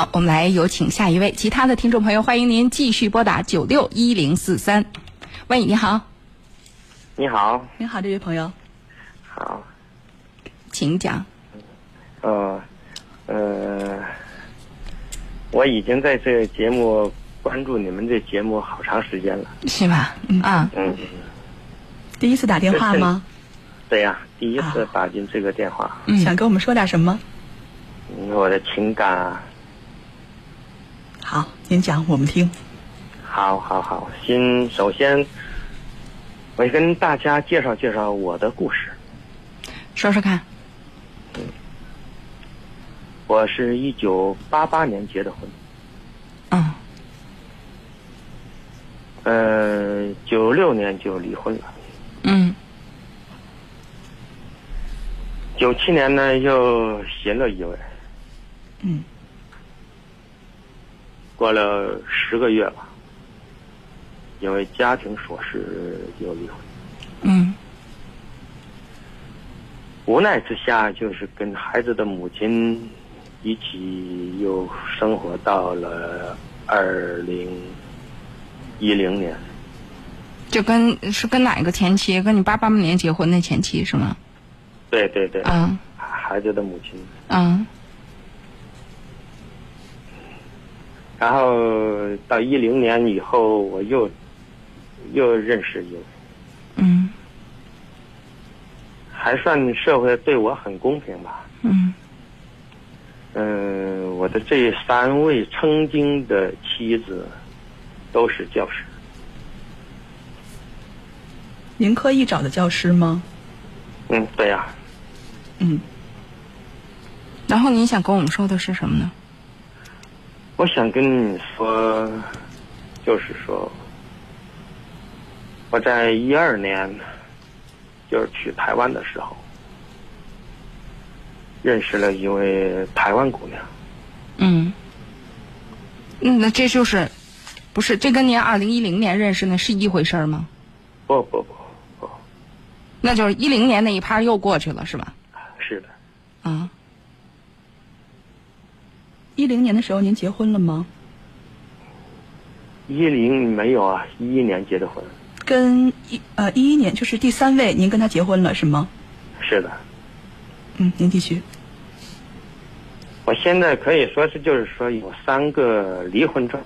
好，我们来有请下一位，其他的听众朋友，欢迎您继续拨打九六一零四三。喂，你好，你好，你好，这位朋友，好，请讲。呃，呃，我已经在这个节目关注你们这节目好长时间了。是吧？啊，嗯，第一次打电话吗？对呀，第一次打进这个电话，嗯想跟我们说点什么？嗯我的情感啊，好，您讲，我们听。好好好，先首先，我跟大家介绍介绍我的故事。说说看。我是一九八八年结的婚，嗯呃，九六年就离婚了，嗯九七年呢又寻了一位，嗯，过了十个月吧，因为家庭琐事又离婚。嗯无奈之下，就是跟孩子的母亲一起又生活到了二零一零年。就跟是跟哪个前妻？跟你八八年结婚的前妻是吗？对对对，嗯孩子的母亲。嗯然后到一零年以后，我又又认识一位，嗯还算社会对我很公平吧。嗯嗯、我的这三位曾经的妻子都是教师。您刻意找的教师吗？嗯，对呀、嗯，然后您想跟我们说的是什么呢？我想跟你说，就是说，我在一二年，就是去台湾的时候，认识了一位台湾姑娘。嗯嗯，那这就是不是这跟您二零一零年认识那是一回事儿吗？不不不不，那就是一零年那一趴又过去了是吧？是的，啊一零年的时候您结婚了吗？一零没有啊，一一年结的婚。跟一呃一一年就是第三位，您跟他结婚了是吗？是的，嗯，您继续。我现在可以说是就是说有三个离婚证。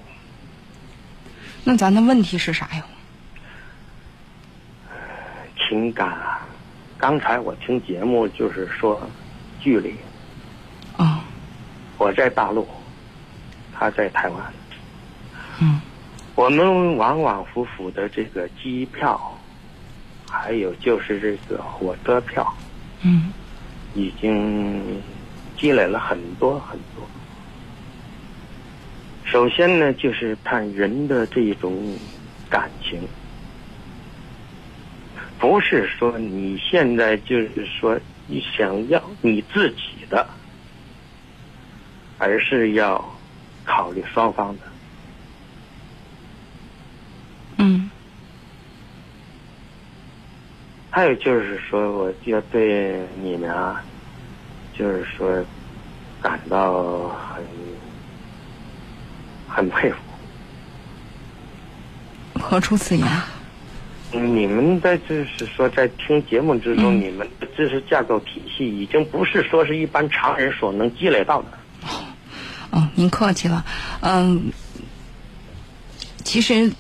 那咱的问题是啥呀？情感啊，刚才我听节目就是说距离，哦我在大陆，他在台湾，嗯。我们往往复复的这个机票，还有就是这个火车票，嗯。已经积累了很多很多。首先呢，就是看人的这种感情，不是说你现在就是说你想要你自己的，而是要考虑双方的。嗯还有就是说，我要对你们啊，就是说感到很很佩服。何出此言？你们的就是说，在听节目之中，嗯你们的知识架构体系已经不是说是一般常人所能积累到的。哦，您客气了。嗯，其实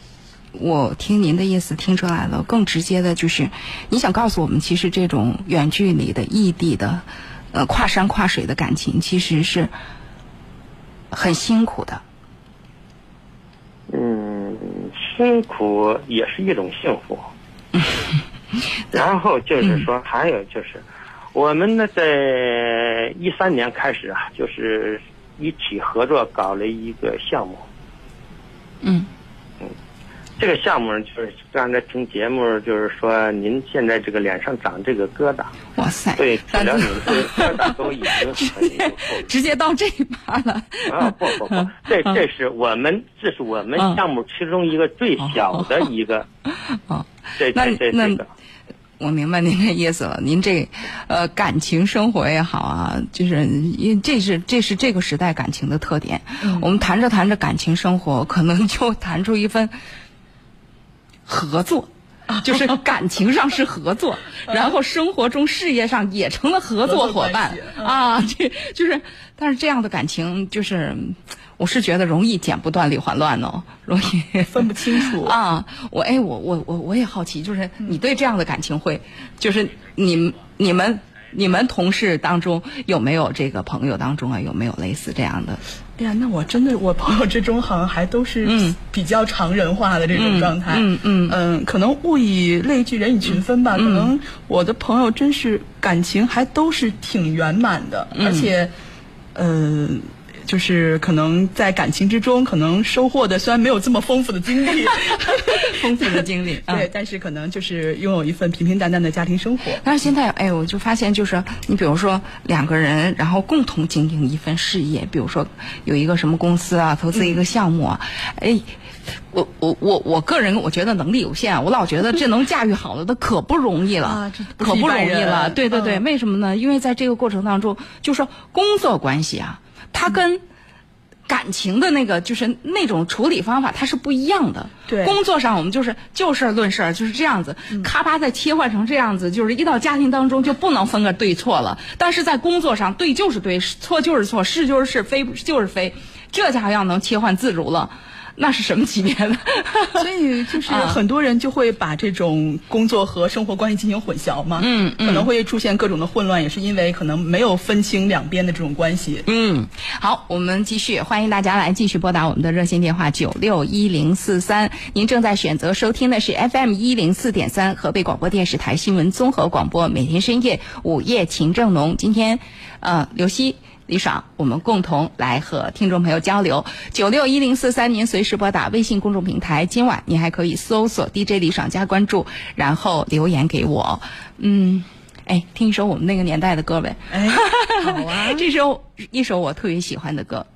我听您的意思听出来了，更直接的就是，你想告诉我们，其实这种远距离的、异地的、呃跨山跨水的感情，其实是很辛苦的。嗯，辛苦也是一种幸福。然后就是说，还有就是，我们呢，在一三年开始啊，就是一起合作搞了一个项目。嗯。嗯。这个项目就是刚才听节目，就是说您现在这个脸上长这个疙瘩，哇塞，对，治 咱疗你这个疙瘩都已经很 有后直接到这一趴了。啊，不不不，这这是我们这是我们嗯。项目其中一个最小的一个，哦，这那这这那这个，我明白您的意思了。您这，呃，感情生活也好啊，就是因这是这是这个时代感情的特点。我们谈着谈着感情生活，可能就谈出一份合作。就是感情上是合作，然后生活中、事业上也成了合作伙伴啊！这就是，但是这样的感情，就是我是觉得容易剪不断理还乱哦，容易 分不清楚 啊！我哎，我我我我也好奇，就是你对这样的感情会，就是你你们你们同事当中有没有这个朋友当中啊，有没有类似这样的？哎呀，那我真的，我朋友之中好像还都是比较常人化的这种状态。嗯嗯嗯，可能物以类聚，人以群分吧。可能我的朋友真是感情还都是挺圆满的，而且，嗯。就是可能在感情之中，可能收获的虽然没有这么丰富的经历，丰富的经历，对，但是可能就是拥有一份平平淡淡的家庭生活。但是现在，哎，我就发现，就是你比如说两个人，然后共同经营一份事业，比如说有一个什么公司啊，投资一个项目啊，哎，我我我我个人我觉得能力有限，我老觉得这能驾驭好了的可不容易了，可不容易了。对对对，为什么呢？因为在这个过程当中，就说工作关系啊。它跟感情的那个就是那种处理方法，它是不一样的。对，工作上我们就是就事论事，就是这样子，咔吧再切换成这样子，就是一到家庭当中就不能分个对错了。但是在工作上，对就是对，错就是错，是就是是，非就是非，这家伙要能切换自如了。那是什么级别的？所以就是很多人就会把这种工作和生活关系进行混淆嘛。嗯可能会出现各种的混乱，也是因为可能没有分清两边的这种关系。嗯，好，我们继续，欢迎大家来继续拨打我们的热线电话九六一零四三。您正在选择收听的是 FM 一零四点三河北广播电视台新闻综合广播，每天深夜午夜情正浓。今天，呃，刘希。李爽，我们共同来和听众朋友交流。九六一零四三，您随时拨打微信公众平台。今晚您还可以搜索 DJ 李爽加关注，然后留言给我。嗯，哎，听一首我们那个年代的歌呗。哎，好啊，这首一首我特别喜欢的歌。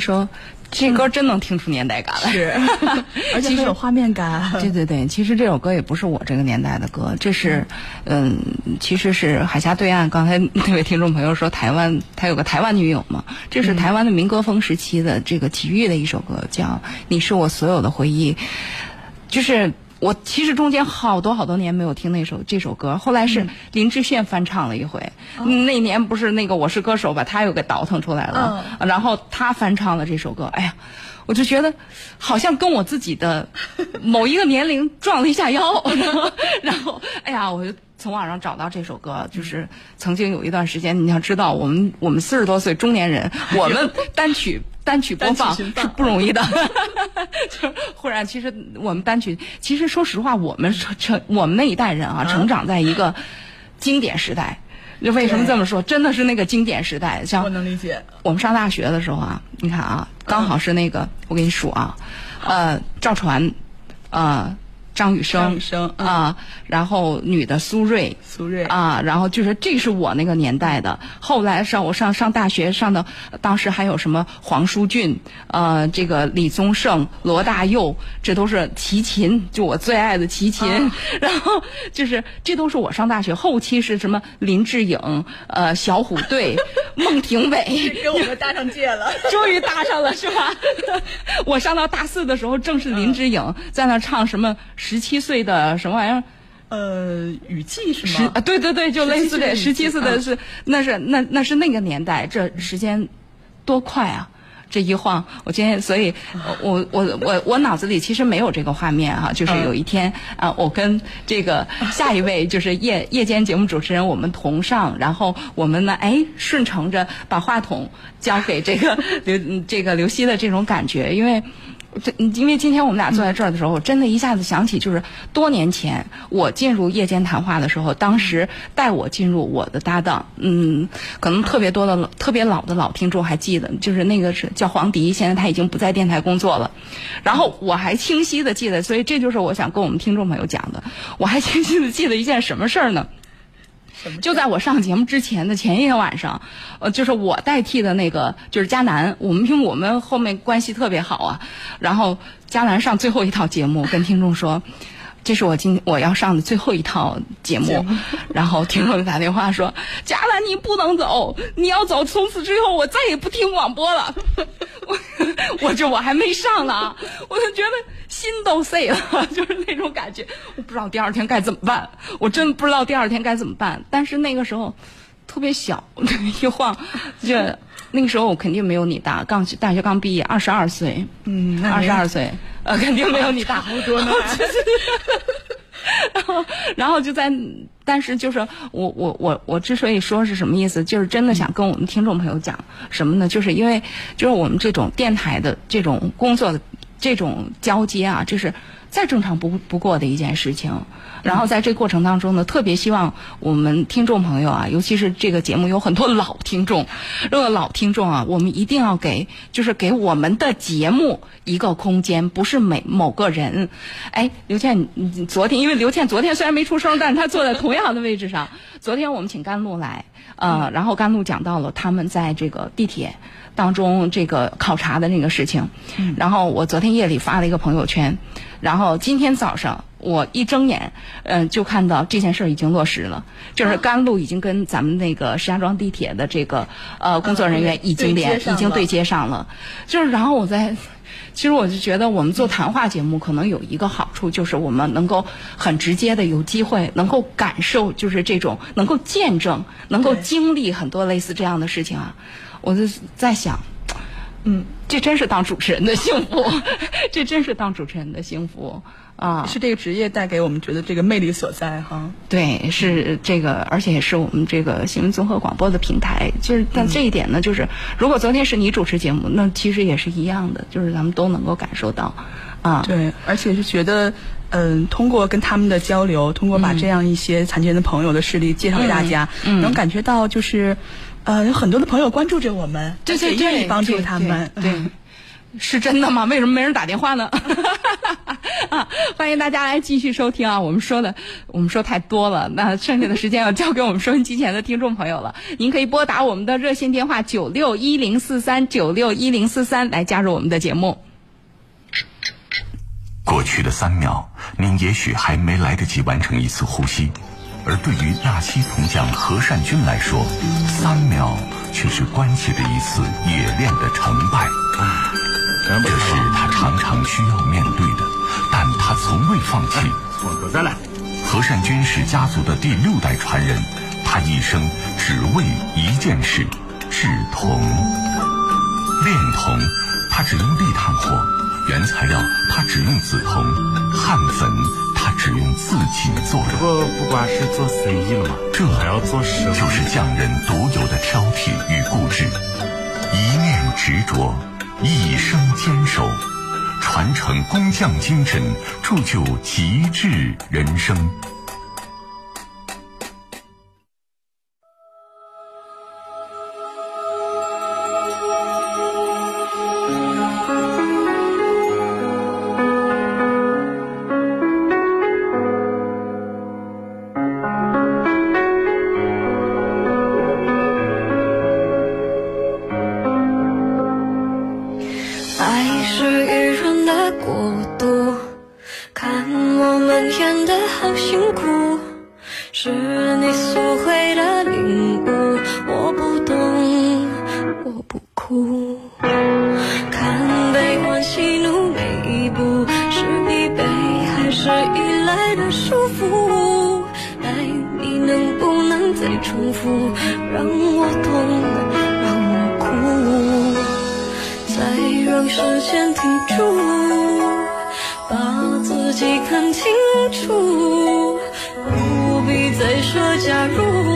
说。这歌真能听出年代感来，是，而且很有画面感。对对对，其实这首歌也不是我这个年代的歌，这是，嗯，其实是海峡对岸。刚才那位听众朋友说台湾，他有个台湾女友嘛，这是台湾的民歌风时期的这个体育的一首歌，叫《你是我所有的回忆》，就是。我其实中间好多好多年没有听那首这首歌，后来是林志炫翻唱了一回。那年不是那个《我是歌手》把他又给倒腾出来了，然后他翻唱了这首歌。哎呀，我就觉得好像跟我自己的 某一个年龄撞了一下腰。然后，哎呀，我就从网上找到这首歌，就是曾经有一段时间，你要知道，我们我们四十多岁中年人，我们单曲。单曲播放是不容易的，就忽然，其实我们单曲，其实说实话，我们成成我们那一代人啊，成长在一个经典时代。为什么这么说？真的是那个经典时代。像我能理解。我们上大学的时候啊，你看啊，刚好是那个，我给你数啊，呃，赵传，呃。张雨生生啊，然后女的苏芮，苏芮啊，然后就是这是我那个年代的。后来上我上上大学上的，当时还有什么黄舒骏，呃，这个李宗盛、罗大佑，这都是齐秦，就我最爱的齐秦。然后就是这都是我上大学后期是什么林志颖，呃，小虎队，孟庭苇，跟我们搭上界了，终于搭上了是吧？我上到大四的时候，正是林志颖在那唱什么。十七岁的什么玩意儿？呃，雨季是吗？啊，对对对，就类似这十七岁的是，那是那那是那个年代，这时间多快啊！这一晃，我今天，所以我我我我脑子里其实没有这个画面哈，就是有一天啊，我跟这个 下一位就是夜夜间节目主持人我们同上，然后我们呢，哎，顺承着把话筒交给这个刘这个刘希的这种感觉，因为。这，因为今天我们俩坐在这儿的时候，我真的一下子想起，就是多年前我进入夜间谈话的时候，当时带我进入我的搭档，嗯，可能特别多的特别老的老听众还记得，就是那个是叫黄迪，现在他已经不在电台工作了。然后我还清晰的记得，所以这就是我想跟我们听众朋友讲的，我还清晰的记得一件什么事儿呢？就在我上节目之前的前一天晚上，呃，就是我代替的那个，就是佳楠。我们因为我们后面关系特别好啊，然后佳楠上最后一套节目，跟听众说。这是我今我要上的最后一套节目，然后听众打电话说：“贾兰，你不能走，你要走，从此之后我再也不听广播了。”我我就我还没上呢，我就觉得心都碎了，就是那种感觉，我不知道第二天该怎么办，我真不知道第二天该怎么办。但是那个时候特别小，一晃就那个时候我肯定没有你大，刚大学刚毕业，二十二岁，嗯，二十二岁。呃，肯定没有你大好多呢。然后，然后就在，但是就是我我我我之所以说是什么意思，就是真的想跟我们听众朋友讲什么呢？就是因为就是我们这种电台的这种工作的这种交接啊，就是再正常不不过的一件事情。然后在这过程当中呢，特别希望我们听众朋友啊，尤其是这个节目有很多老听众，如果老听众啊，我们一定要给，就是给我们的节目一个空间，不是每某个人。哎，刘倩，你昨天因为刘倩昨天虽然没出声，但是她坐在同样的位置上。昨天我们请甘露来，呃，然后甘露讲到了他们在这个地铁当中这个考察的那个事情。然后我昨天夜里发了一个朋友圈，然后今天早上。我一睁眼，嗯，就看到这件事已经落实了，就是甘露已经跟咱们那个石家庄地铁的这个呃工作人员已经连已经对接上了，就是然后我在，其实我就觉得我们做谈话节目可能有一个好处，就是我们能够很直接的有机会能够感受，就是这种能够见证、能够经历很多类似这样的事情啊，我就在想，嗯，这真是当主持人的幸福，这真是当主持人的幸福。啊，是这个职业带给我们觉得这个魅力所在哈。对，是这个，而且也是我们这个新闻综合广播的平台。就是，但这一点呢，就是如果昨天是你主持节目，那其实也是一样的，就是咱们都能够感受到，啊。对，而且是觉得，嗯，通过跟他们的交流，通过把这样一些残疾人的朋友的事例介绍给大家，能感觉到就是，呃，有很多的朋友关注着我们，对对愿意帮助他们。对。是真的吗？为什么没人打电话呢？啊，欢迎大家来继续收听啊！我们说的，我们说太多了，那剩下的时间要交给我们收音机前的听众朋友了。您可以拨打我们的热线电话九六一零四三九六一零四三来加入我们的节目。过去的三秒，您也许还没来得及完成一次呼吸，而对于纳西铜匠何善军来说，三秒却是关系着一次冶炼的成败。这是他常常需要面对的，但他从未放弃。再来。何善军是家族的第六代传人，他一生只为一件事：制铜。炼铜，他只用立炭火；原材料，他只用紫铜；焊粉，他只用自己做的。不，不管是做生意了嘛，这还要做事。就是匠人独有的挑剔与固执，一念执着。一生坚守，传承工匠精神，铸就极致人生。过度，看我们演得好辛苦，是你所谓的领悟，我不懂，我不哭。看悲欢喜怒每一步，是疲惫还是依赖的束缚？爱你能不能再重复，让我痛，让我哭，再让时间停住。己看清楚不必再说假如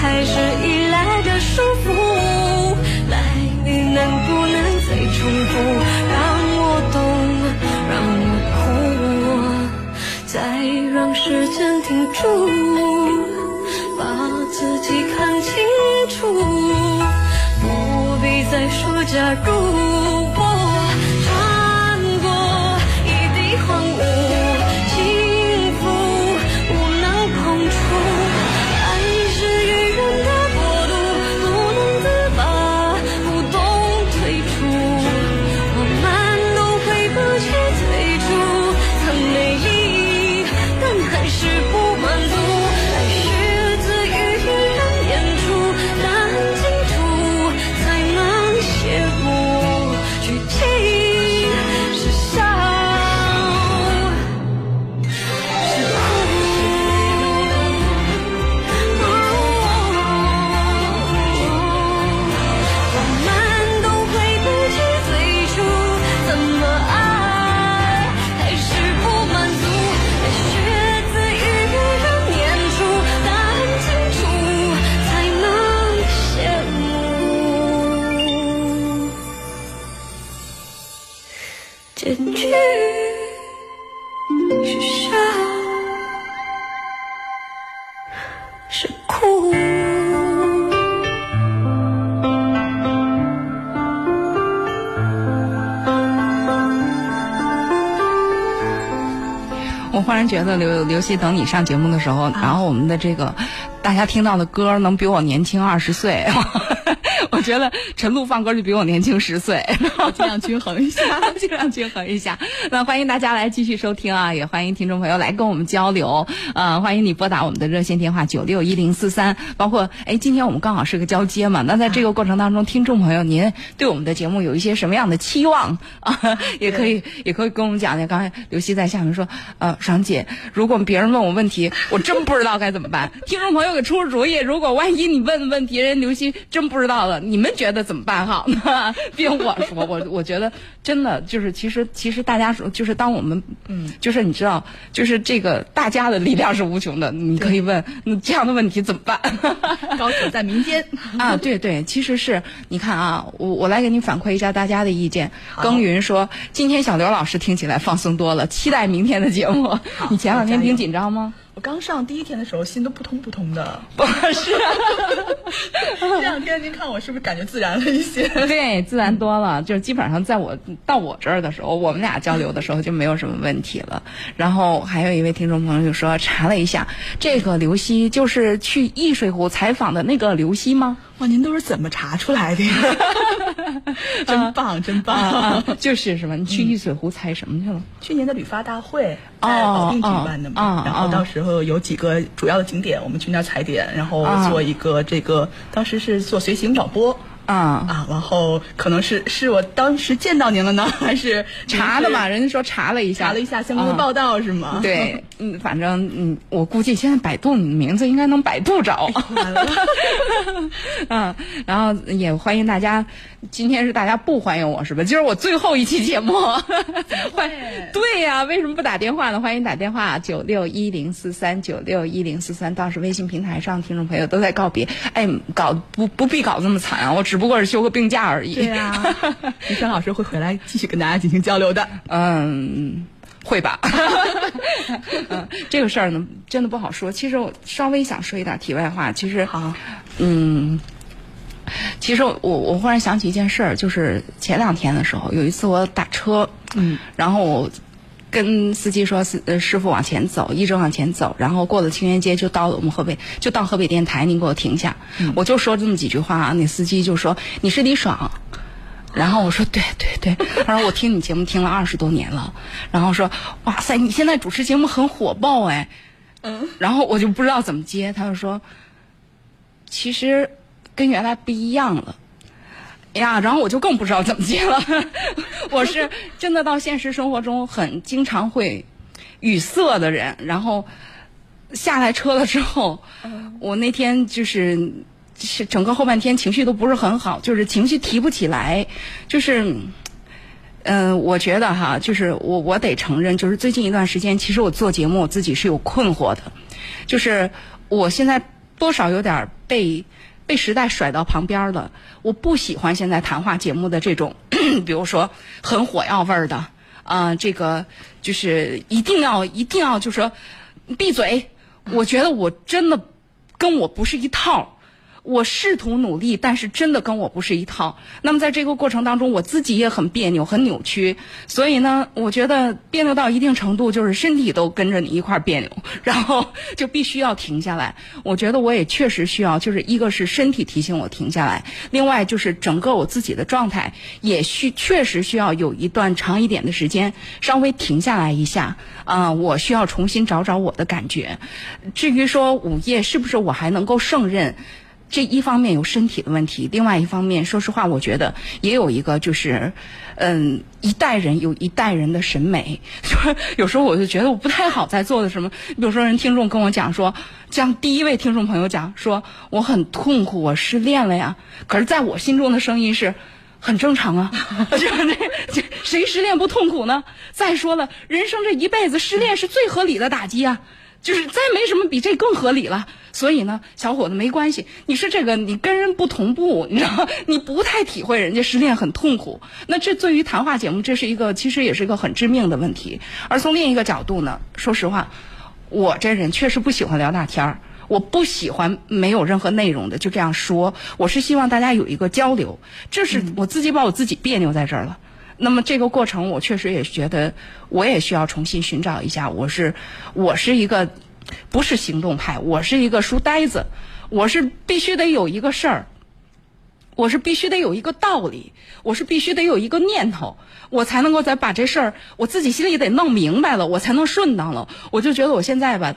还是依赖的舒服。来，你能不能再重复？让我懂，让我哭，再让时间停住，把自己看清楚，不必再说假如。觉得刘刘希等你上节目的时候，然后我们的这个大家听到的歌能比我年轻二十岁。我觉得陈露放歌就比我年轻十岁，尽量均衡一下，尽量均衡一下。那欢迎大家来继续收听啊，也欢迎听众朋友来跟我们交流。呃，欢迎你拨打我们的热线电话九六一零四三。包括哎，今天我们刚好是个交接嘛，那在这个过程当中，听众朋友您对我们的节目有一些什么样的期望啊？也可以也可以跟我们讲讲。刚才刘希在下面说，呃，爽姐，如果别人问我问题，我真不知道该怎么办。听众朋友给出出主意，如果万一你问问题，人刘希真不知道了。你们觉得怎么办好呢？别我说，我我觉得真的就是，其实其实大家说，就是当我们，嗯，就是你知道，就是这个大家的力量是无穷的。你可以问，这样的问题怎么办？高手在民间啊！对对，其实是你看啊，我我来给你反馈一下大家的意见。耕耘说，今天小刘老师听起来放松多了，期待明天的节目。你前两天挺紧张吗？我刚上第一天的时候，心都扑通扑通的。不是，这两天您看我是不是感觉自然了一些？对，自然多了。就是基本上在我到我这儿的时候，我们俩交流的时候就没有什么问题了。然后还有一位听众朋友就说，查了一下，这个刘希就是去易水湖采访的那个刘希吗？哇，您都是怎么查出来的呀？真棒，真棒！就是是吧？你去易水湖采什么去了？去年的旅发大会在保定举办的嘛，然后到时候有几个主要的景点，我们去那儿踩点，然后做一个这个，当时是做随行导播。啊啊！然后可能是是我当时见到您了呢，还是查的嘛？人家说查了一下，查了一下相关的报道是吗？对，嗯，反正嗯，我估计现在百度你的名字应该能百度着。嗯，然后也欢迎大家。今天是大家不欢迎我是吧？今儿我最后一期节目。欢对呀，为什么不打电话呢？欢迎打电话九六一零四三九六一零四三。当时微信平台上听众朋友都在告别，哎，搞不不必搞这么惨啊！我只不过是休个病假而已。对呀，李轩老师会回来继续跟大家进行交流的。嗯，会吧。嗯，这个事儿呢，真的不好说。其实我稍微想说一点题外话，其实好，嗯。其实我我忽然想起一件事儿，就是前两天的时候，有一次我打车，嗯，然后我跟司机说，师师傅往前走，一直往前走，然后过了清源街就到了我们河北，就到河北电台，您给我停下，我就说这么几句话，那司机就说你是李爽，然后我说对对对，他说我听你节目听了二十多年了，然后说哇塞，你现在主持节目很火爆哎，嗯，然后我就不知道怎么接，他就说其实。跟原来不一样了，呀，然后我就更不知道怎么接了。我是真的到现实生活中很经常会语塞的人，然后下来车了之后，我那天就是是整个后半天情绪都不是很好，就是情绪提不起来，就是嗯，我觉得哈，就是我我得承认，就是最近一段时间，其实我做节目我自己是有困惑的，就是我现在多少有点被。被时代甩到旁边了。我不喜欢现在谈话节目的这种，比如说很火药味儿的啊，这个就是一定要一定要就说闭嘴。我觉得我真的跟我不是一套。我试图努力，但是真的跟我不是一套。那么在这个过程当中，我自己也很别扭、很扭曲。所以呢，我觉得别扭到一定程度，就是身体都跟着你一块别扭，然后 就必须要停下来。我觉得我也确实需要，就是一个是身体提醒我停下来，另外就是整个我自己的状态也需确实需要有一段长一点的时间稍微停下来一下啊。我需要重新找找我的感觉。至于说午夜是不是我还能够胜任？这一方面有身体的问题，另外一方面，说实话，我觉得也有一个就是，嗯，一代人有一代人的审美，就是有时候我就觉得我不太好在做的什么，比如说人听众跟我讲说，像第一位听众朋友讲说我很痛苦，我失恋了呀，可是在我心中的声音是很正常啊，就是那谁失恋不痛苦呢？再说了，人生这一辈子失恋是最合理的打击啊。就是再没什么比这更合理了，所以呢，小伙子没关系，你是这个你跟人不同步，你知道，你不太体会人家失恋很痛苦。那这对于谈话节目，这是一个其实也是一个很致命的问题。而从另一个角度呢，说实话，我这人确实不喜欢聊大天儿，我不喜欢没有任何内容的就这样说。我是希望大家有一个交流，这是我自己把我自己别扭在这儿了。那么这个过程，我确实也觉得，我也需要重新寻找一下，我是我是一个不是行动派，我是一个书呆子，我是必须得有一个事儿。我是必须得有一个道理，我是必须得有一个念头，我才能够再把这事儿我自己心里得弄明白了，我才能顺当了。我就觉得我现在吧，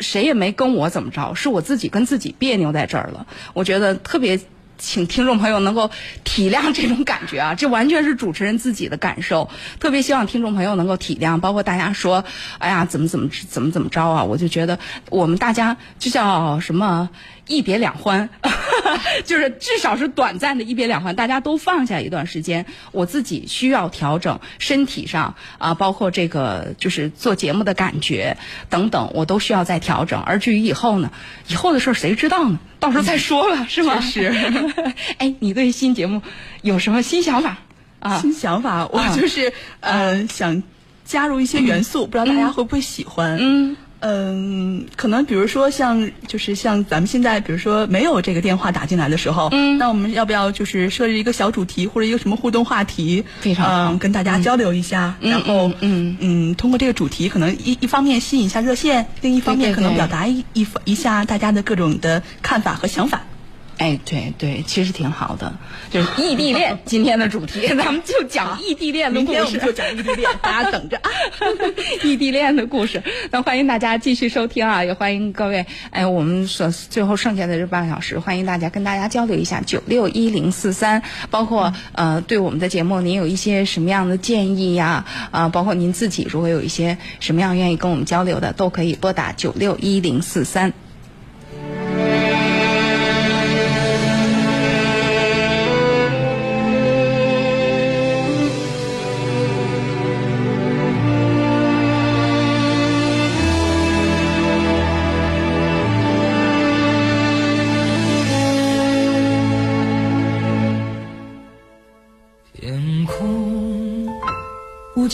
谁也没跟我怎么着，是我自己跟自己别扭在这儿了。我觉得特别。请听众朋友能够体谅这种感觉啊，这完全是主持人自己的感受。特别希望听众朋友能够体谅，包括大家说，哎呀，怎么怎么怎么怎么着啊？我就觉得我们大家就叫什么一别两欢，就是至少是短暂的一别两欢，大家都放下一段时间。我自己需要调整身体上啊，包括这个就是做节目的感觉等等，我都需要再调整。而至于以后呢，以后的事儿谁知道呢？到时候再说吧，是吗？是。哎，你对新节目有什么新想法啊？新想法，我就是呃，想加入一些元素，不知道大家会不会喜欢？嗯。嗯，可能比如说像就是像咱们现在，比如说没有这个电话打进来的时候，嗯，那我们要不要就是设置一个小主题或者一个什么互动话题，非常嗯，跟大家交流一下，然后嗯嗯，通过这个主题，可能一一方面吸引一下热线，另一方面可能表达一一一下大家的各种的看法和想法。哎，对对，其实挺好的，就是异地恋。今天的主题，咱们就讲异地恋的故事。明天我们就讲异地恋，大家等着啊！异地恋的故事，那欢迎大家继续收听啊！也欢迎各位，哎，我们所最后剩下的这半个小时，欢迎大家跟大家交流一下九六一零四三，包括呃，对我们的节目，您有一些什么样的建议呀？啊，包括您自己如果有一些什么样愿意跟我们交流的，都可以拨打九六一零四三。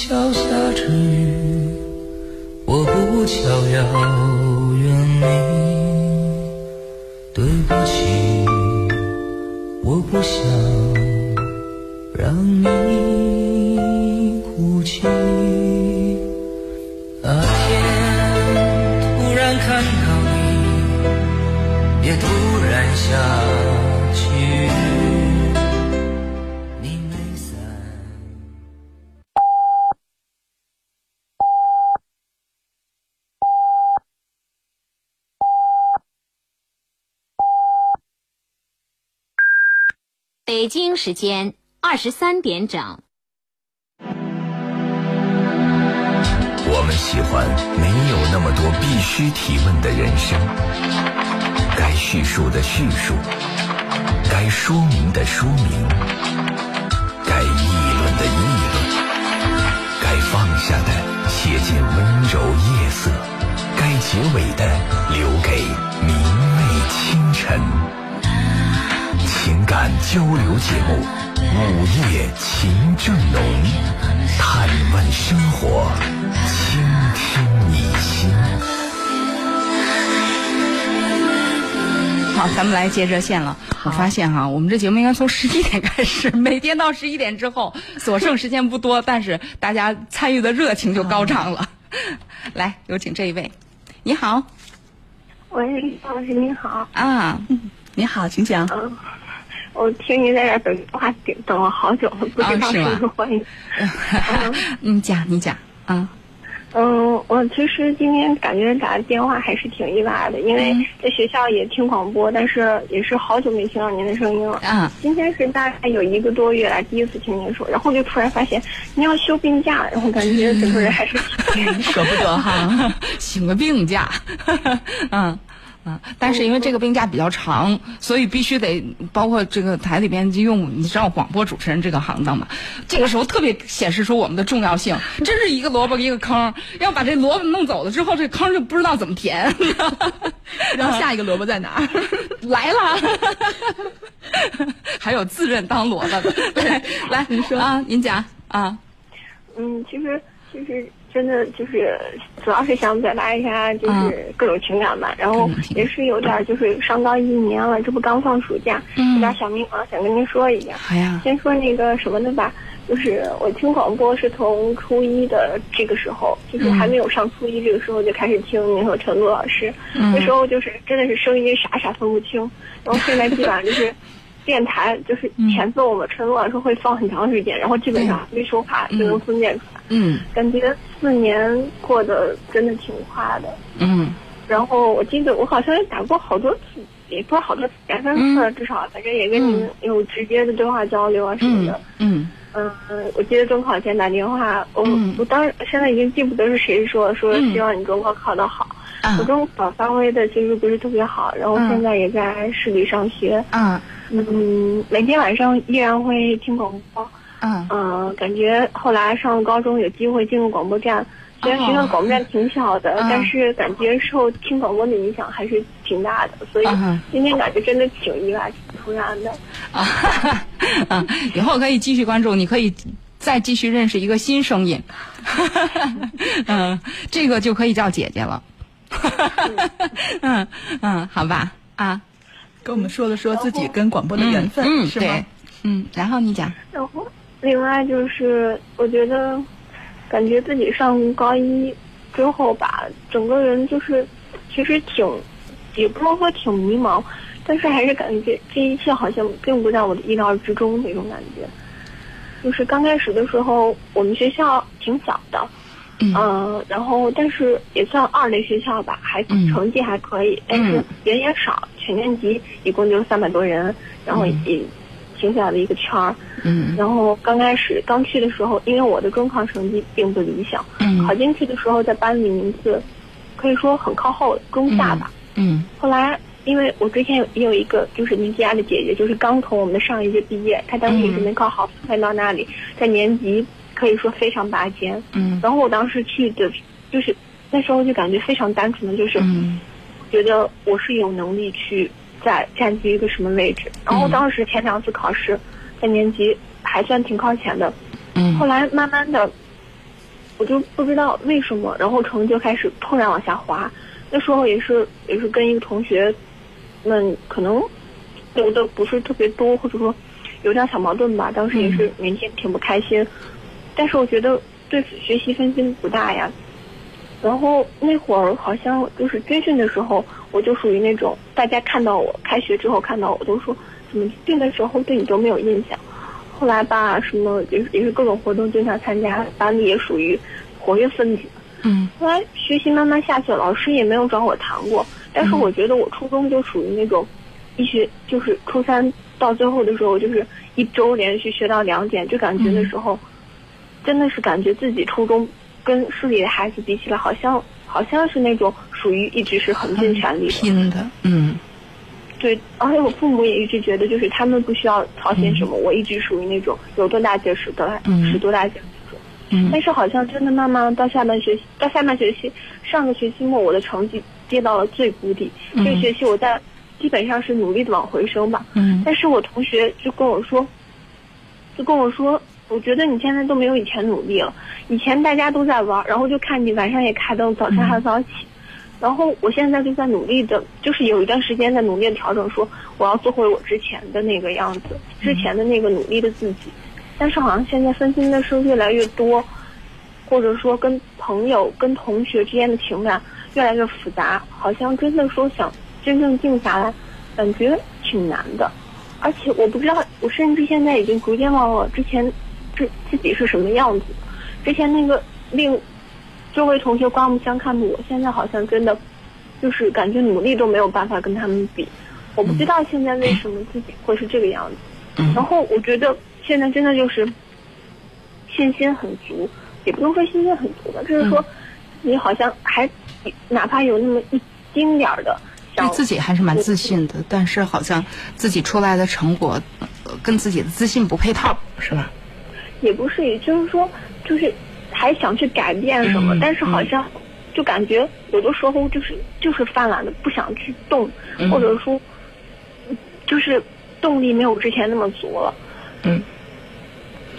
桥下着雨，我不巧要远离。对不起，我不想让你北京时间二十三点整。我们喜欢没有那么多必须提问的人生，该叙述的叙述，该说明的说明，该议论的议论，该放下的写进温柔夜色，该结尾的留给明媚清晨。交流节目《午夜情正浓》，探问生活，倾听你心。好，咱们来接热线了。我发现哈，我们这节目应该从十一点开始，每天到十一点之后，所剩时间不多，但是大家参与的热情就高涨了。来，有请这一位，你好。喂，李老师您好。啊，你好，请讲。嗯。我听您在这等电话等等了好久了，不知道是不是欢迎。你讲，你讲啊。嗯，我其实今天感觉打电话还是挺意外的，因为在学校也听广播，但是也是好久没听到您的声音了。啊。今天是大概有一个多月来第一次听您说，然后就突然发现您要休病假，然后感觉整个人还是 舍不得哈，请个病假。嗯。但是因为这个病假比较长，所以必须得包括这个台里边就用你知道广播主持人这个行当嘛，这个时候特别显示出我们的重要性。真是一个萝卜一个坑，要把这萝卜弄走了之后，这坑就不知道怎么填。然后下一个萝卜在哪儿？来了，还有自认当萝卜的。来，你说啊，您讲啊。嗯，其实其实。真的就是，主要是想表达一下，就是各种情感吧。然后也是有点，就是上高一年了，这不刚放暑假，有点小迷茫，想跟您说一下。好呀。先说那个什么的吧，就是我听广播是从初一的这个时候，就是还没有上初一这个时候就开始听您和陈璐老师，那时候就是真的是声音傻傻分不清，然后现在基本上就是电台就是前奏嘛，陈露老师会放很长时间，然后基本上没说话就能分辨出来，嗯。感觉四年过得真的挺快的。嗯。然后我记得我好像也打过好多次，也不是好多次，两三次至少，反正也跟你们有直接的对话交流啊什么嗯的。嗯。嗯。嗯，我记得中考前打电话，我、嗯。我当时现在已经记不得是谁说说希望你中考考得好。啊我中考发挥的其实不是特别好，然后嗯现在也在市里上学。嗯嗯，每天晚上依然会听广播。嗯嗯，感觉后来上了高中有机会进入广播站，虽然学校广播站挺小的，哦但是感觉受听广播的影响还是挺大的，所以嗯今天感觉真的挺意外、挺突然的。啊啊！以后可以继续关注，你可以再继续认识一个新声音，嗯，这个就可以叫姐姐了。嗯嗯，好吧啊，跟我们说了说自己跟广播的缘分，嗯，是吗对？，嗯，然后你讲，然后另外就是，我觉得感觉自己上高一之后吧，整个人就是其实挺，也不能说挺迷茫，但是还是感觉这一切好像并不在我的意料之中那种感觉。就是刚开始的时候，我们学校挺小的，嗯。嗯，然后但是也算二类学校吧，还嗯。成绩还可以，但是人也少，全年级一共就三百多人，然后也挺小的一个圈儿。嗯。然后刚开始刚去的时候，因为我的中考成绩并不理想，嗯。考进去的时候在班里名次可以说很靠后，中下吧。嗯。后来因为我之前有也有一个就是年级大的姐姐，就是刚从我们的上一届毕业，她当时也是没考好，分到那里，在年级可以说非常拔尖。嗯然后我当时去的，就是那时候就感觉非常单纯的，就是嗯觉得我是有能力去在占据一个什么位置。然后当时前两次考试，在年级还算挺靠前的，嗯后来慢慢的，我就不知道为什么，然后成绩就开始突然往下滑。那时候也是也是跟一个同学们可能聊的不是特别多，或者说有点小矛盾吧。当时也是每天挺不开心，但是我觉得对学习分心不大呀。然后那会儿好像就是军训的时候，我就属于那种大家看到我开学之后看到我都说怎么这个时候对你都没有印象。后来吧，什么也是也是各种活动经常参加，班里也属于活跃分子。嗯后来学习慢慢下去，老师也没有找我谈过。但是我觉得我初中就属于那种，一学就是初三到最后的时候，就是一周连续学到两点，就感觉那时候，真的是感觉自己初中跟市里的孩子比起来，好像好像是那种属于一直是很尽全力的。拼的，嗯对，而且我父母也一直觉得，就是他们不需要操心什么，我一直属于那种有多大劲使多大嗯使多大劲那种。嗯但是好像真的慢慢到下半学期，到下半学期，上个学期末我的成绩跌到了最谷底。嗯这个学期我在基本上是努力的往回升吧。嗯但是我同学就跟我说，就跟我说，我觉得你现在都没有以前努力了。以前大家都在玩，然后就看你晚上也开灯，早晨还早起。然后我现在就在努力的，就是有一段时间在努力的调整，说我要做回我之前的那个样子，之前的那个努力的自己。但是好像现在分心的事越来越多，或者说跟朋友、跟同学之间的情感越来越复杂，好像真的说想真正静下来，感觉挺难的。而且我不知道，我甚至现在已经逐渐忘了之前自自己是什么样子。之前那个令周围同学刮目相看的我，现在好像真的就是感觉努力都没有办法跟他们比。我不知道现在为什么自己会是这个样子。然后我觉得现在真的就是信心很足，也不能说信心很足吧，就是说你好像还哪怕有那么一丁点儿的对自己还是蛮自信的，但是好像自己出来的成果呃跟自己的自信不配套，是吧？也不是，也就是说，就是还想去改变什么，嗯但是好像就感觉有的时候就是就是犯懒的，不想去动，嗯。或者说就是动力没有之前那么足了。嗯，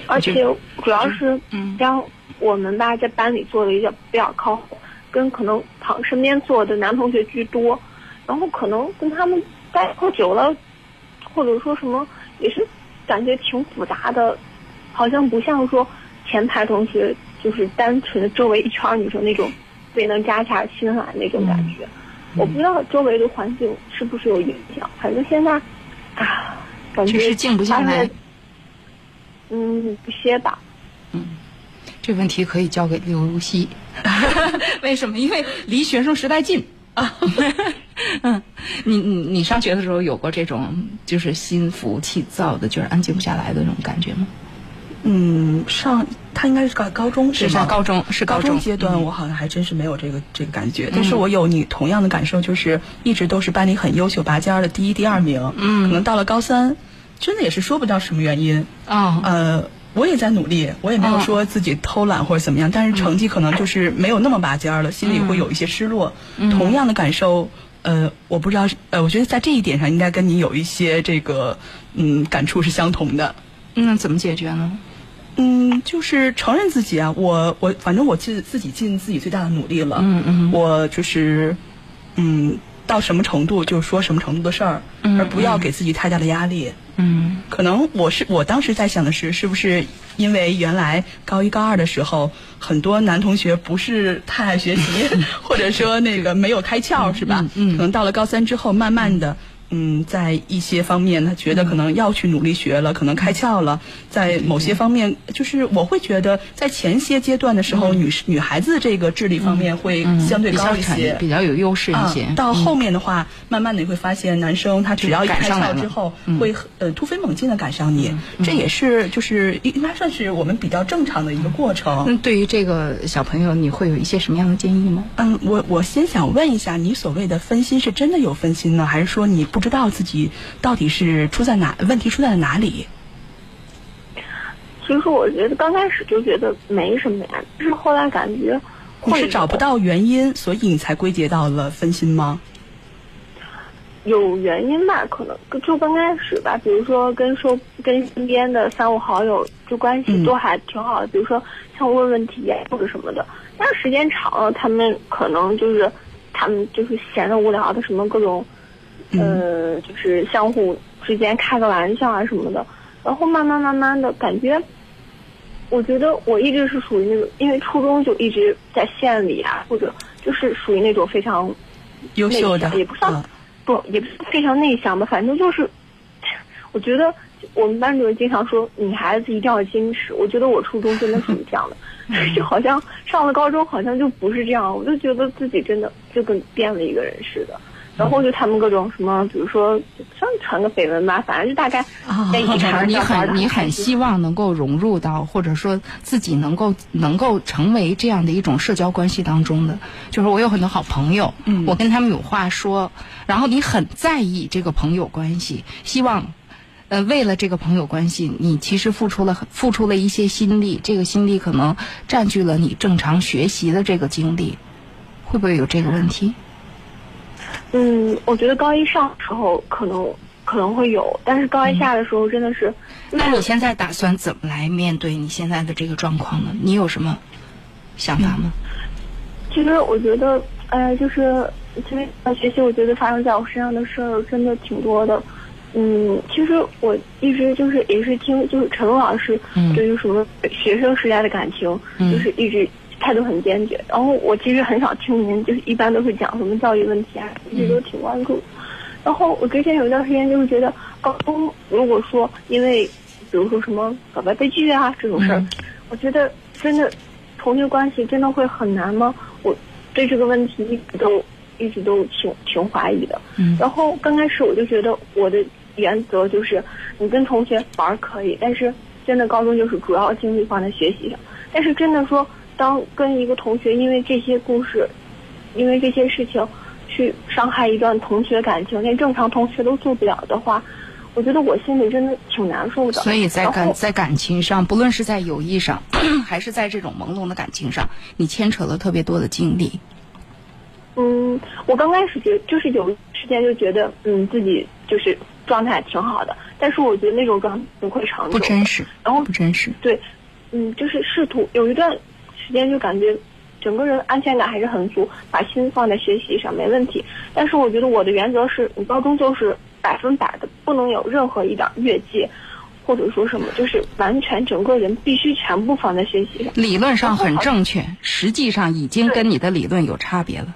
而且主要是嗯。像我们吧，在班里坐的也比较靠后，跟可能旁身边坐的男同学居多，然后可能跟他们待喝久了，或者说什么也是感觉挺复杂的，好像不像说前排同学就是单纯的周围一圈女生那种特别能扎下心来那种感觉。我不知道周围的环境是不是有影响，反正现在啊，感觉就是静不下来。嗯，不歇吧。嗯，这问题可以交给刘如熙。为什么？因为离学生时代近啊。嗯，你你你上学的时候有过这种就是心浮气躁的，就是安静不下来的那种感觉吗？嗯，上他应该是高高中是上高中是高中阶段，我好像还真是没有这个这个感觉。但是我有你同样的感受，就是一直都是班里很优秀拔尖儿的第一、第二名。嗯，可能到了高三，真的也是说不到什么原因啊。呃，我也在努力，我也没有说自己偷懒或者怎么样，但是成绩可能就是没有那么拔尖儿了，心里会有一些失落。同样的感受，呃，我不知道，呃，我觉得在这一点上应该跟你有一些这个嗯感触是相同的。那怎么解决呢？嗯，就是承认自己啊，我我反正我尽自己尽自己最大的努力了。嗯嗯，我就是嗯到什么程度就说什么程度的事儿，而不要给自己太大的压力。嗯，可能我是我当时在想的是，是不是因为原来高一高二的时候，很多男同学不是太爱学习，或者说那个没有开窍，是吧？嗯，可能到了高三之后，慢慢的。嗯，在一些方面，他觉得可能要去努力学了，可能开窍了。在某些方面，就是我会觉得，在前些阶段的时候，女女孩子这个智力方面会相对高一些，比较有优势一些。到后面的话，慢慢的你会发现，男生他只要一开窍之后，会呃突飞猛进的赶上你。这也是就是应该算是我们比较正常的一个过程。那对于这个小朋友，你会有一些什么样的建议吗？嗯，我我先想问一下，你所谓的分心是真的有分心呢，还是说你不？不知道自己到底是出在哪问题出在了哪里？其实我觉得刚开始就觉得没什么呀，但是后来感觉你是找不到原因，所以你才归结到了分心吗？有原因吧，可能就刚开始吧，比如说跟说跟身边的三五好友就关系都还挺好的，比如说像问问题呀或者什么的，但是时间长了，他们可能就是他们就是闲的无聊的什么各种。呃，就是相互之间开个玩笑啊什么的，然后慢慢慢慢的感觉，我觉得我一直是属于那种，因为初中就一直在县里啊，或者就是属于那种非常优秀的，也不算不，也不是非常内向吧，反正就是，我觉得我们班主任经常说女孩子一定要矜持，我觉得我初中真的属于这样的，就好像上了高中好像就不是这样，我就觉得自己真的就跟变了一个人似的。然后就他们各种什么，比如说像传个绯闻吧，反正就大概在一起传你很你很希望能够融入到，或者说自己能够能够成为这样的一种社交关系当中的。就是我有很多好朋友，嗯我跟他们有话说。然后你很在意这个朋友关系，希望呃为了这个朋友关系，你其实付出了付出了一些心力，这个心力可能占据了你正常学习的这个精力，会不会有这个问题？嗯，我觉得高一上的时候可能可能会有，但是高一下的时候真的是。那你现在打算怎么来面对你现在的这个状况呢？你有什么想法吗？其实我觉得，呃，就是其实学习，我觉得发生在我身上的事儿真的挺多的。嗯，其实我一直就是也是听，就是陈龙老师对于什么学生时代的感情，就是一直。态度很坚决，然后我其实很少听您，就是一般都是讲什么教育问题啊，一直都挺关注。然后我之前有一段时间就是觉得，高中如果说因为，比如说什么表白被拒绝啊这种事儿，我觉得真的同学关系真的会很难吗？我对这个问题一直都一直都挺挺怀疑的。然后刚开始我就觉得我的原则就是，你跟同学玩可以，但是真的高中就是主要精力放在学习上。但是真的说。当跟一个同学因为这些故事，因为这些事情，去伤害一段同学感情，连正常同学都做不了的话，我觉得我心里真的挺难受的。所以在感在感情上，不论是在友谊上，还是在这种朦胧的感情上，你牵扯了特别多的精力。嗯，我刚开始觉就是有时间就觉得，嗯，自己就是状态挺好的，但是我觉得那种状态不会长久，不真实，然后不真实。对，嗯，就是试图有一段。时间就感觉整个人安全感还是很足，把心放在学习上没问题。但是我觉得我的原则是你高中就是百分百的，不能有任何一点越界，或者说什么，就是完全整个人必须全部放在学习上。理论上很正确，实际上已经跟你的理论有差别了。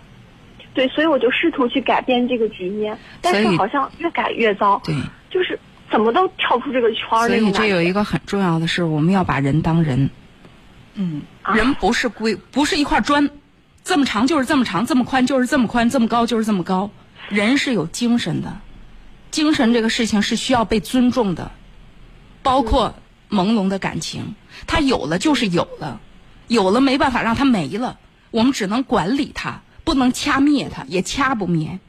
对，所以我就试图去改变这个局面，但是好像越改越糟。对，就是怎么都跳不出这个圈儿所以这。有一个很重要的是，我们要把人当人。嗯，人不是规，不是一块砖，这么长就是这么长，这么宽就是这么宽，这么高就是这么高。人是有精神的，精神这个事情是需要被尊重的，包括朦胧的感情，它有了就是有了，有了没办法让它没了，我们只能管理它，不能掐灭它，也掐不灭。